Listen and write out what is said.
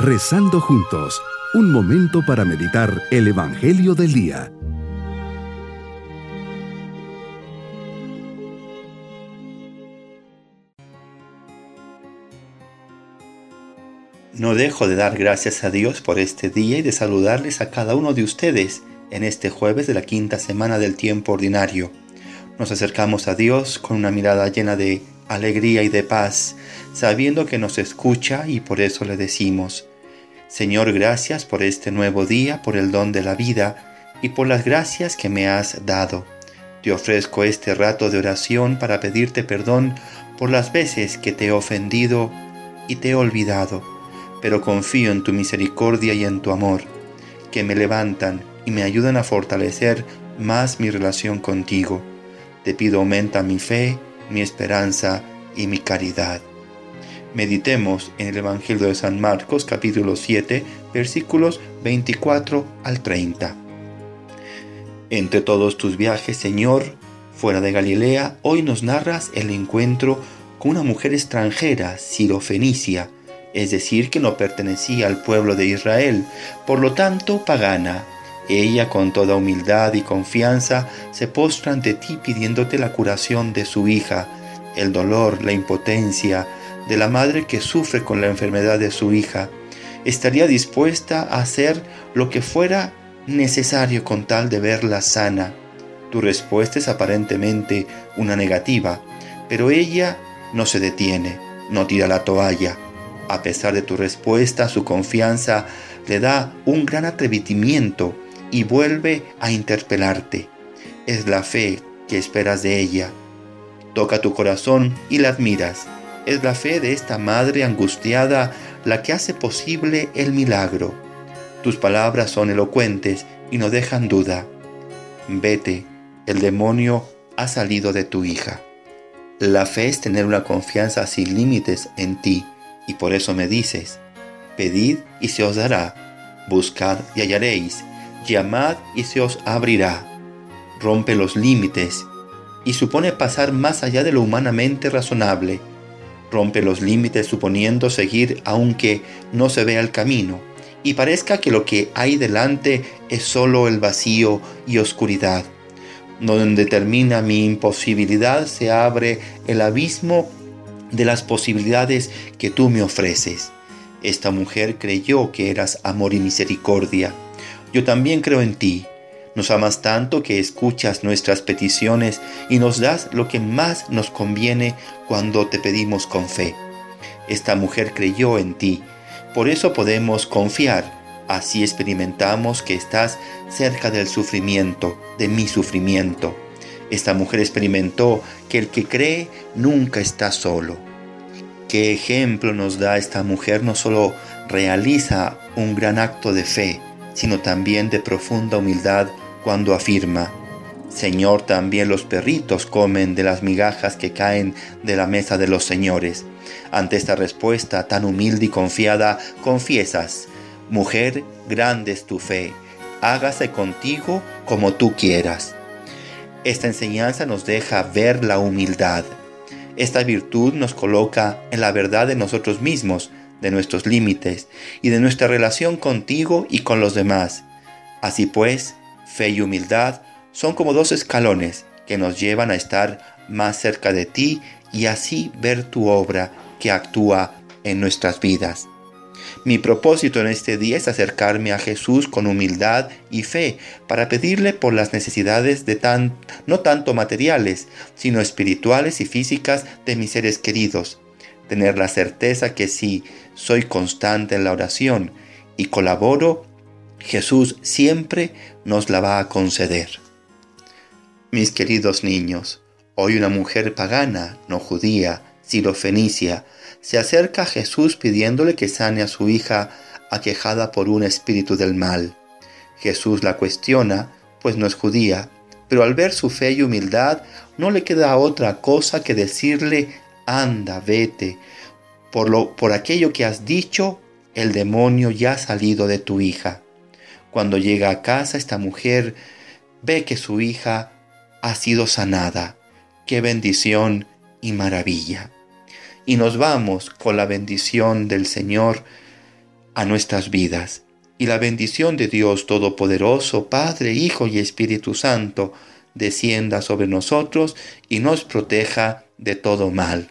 Rezando juntos, un momento para meditar el Evangelio del Día. No dejo de dar gracias a Dios por este día y de saludarles a cada uno de ustedes en este jueves de la quinta semana del tiempo ordinario. Nos acercamos a Dios con una mirada llena de alegría y de paz, sabiendo que nos escucha y por eso le decimos, Señor, gracias por este nuevo día, por el don de la vida y por las gracias que me has dado. Te ofrezco este rato de oración para pedirte perdón por las veces que te he ofendido y te he olvidado, pero confío en tu misericordia y en tu amor, que me levantan y me ayudan a fortalecer más mi relación contigo. Te pido aumenta mi fe, mi esperanza y mi caridad. Meditemos en el Evangelio de San Marcos capítulo 7 versículos 24 al 30. Entre todos tus viajes, Señor, fuera de Galilea, hoy nos narras el encuentro con una mujer extranjera, sirofenicia, es decir, que no pertenecía al pueblo de Israel, por lo tanto pagana. Ella con toda humildad y confianza se postra ante ti pidiéndote la curación de su hija, el dolor, la impotencia, de la madre que sufre con la enfermedad de su hija, estaría dispuesta a hacer lo que fuera necesario con tal de verla sana. Tu respuesta es aparentemente una negativa, pero ella no se detiene, no tira la toalla. A pesar de tu respuesta, su confianza le da un gran atrevimiento y vuelve a interpelarte. Es la fe que esperas de ella. Toca tu corazón y la admiras es la fe de esta madre angustiada la que hace posible el milagro. Tus palabras son elocuentes y no dejan duda. Vete, el demonio ha salido de tu hija. La fe es tener una confianza sin límites en ti y por eso me dices, pedid y se os dará, buscad y hallaréis, llamad y se os abrirá. Rompe los límites y supone pasar más allá de lo humanamente razonable rompe los límites suponiendo seguir aunque no se vea el camino y parezca que lo que hay delante es solo el vacío y oscuridad. Donde termina mi imposibilidad se abre el abismo de las posibilidades que tú me ofreces. Esta mujer creyó que eras amor y misericordia. Yo también creo en ti nos amas tanto que escuchas nuestras peticiones y nos das lo que más nos conviene cuando te pedimos con fe. Esta mujer creyó en ti, por eso podemos confiar. Así experimentamos que estás cerca del sufrimiento, de mi sufrimiento. Esta mujer experimentó que el que cree nunca está solo. ¿Qué ejemplo nos da esta mujer? No solo realiza un gran acto de fe, sino también de profunda humildad cuando afirma, Señor, también los perritos comen de las migajas que caen de la mesa de los señores. Ante esta respuesta tan humilde y confiada, confiesas, Mujer, grande es tu fe, hágase contigo como tú quieras. Esta enseñanza nos deja ver la humildad. Esta virtud nos coloca en la verdad de nosotros mismos, de nuestros límites y de nuestra relación contigo y con los demás. Así pues, Fe y humildad son como dos escalones que nos llevan a estar más cerca de ti y así ver tu obra que actúa en nuestras vidas. Mi propósito en este día es acercarme a Jesús con humildad y fe para pedirle por las necesidades de tan, no tanto materiales, sino espirituales y físicas de mis seres queridos. Tener la certeza que si soy constante en la oración y colaboro, Jesús siempre nos la va a conceder. Mis queridos niños, hoy una mujer pagana, no judía, sirofenicia, se acerca a Jesús pidiéndole que sane a su hija aquejada por un espíritu del mal. Jesús la cuestiona, pues no es judía, pero al ver su fe y humildad no le queda otra cosa que decirle, anda, vete, por, lo, por aquello que has dicho, el demonio ya ha salido de tu hija. Cuando llega a casa, esta mujer ve que su hija ha sido sanada. ¡Qué bendición y maravilla! Y nos vamos con la bendición del Señor a nuestras vidas. Y la bendición de Dios Todopoderoso, Padre, Hijo y Espíritu Santo, descienda sobre nosotros y nos proteja de todo mal.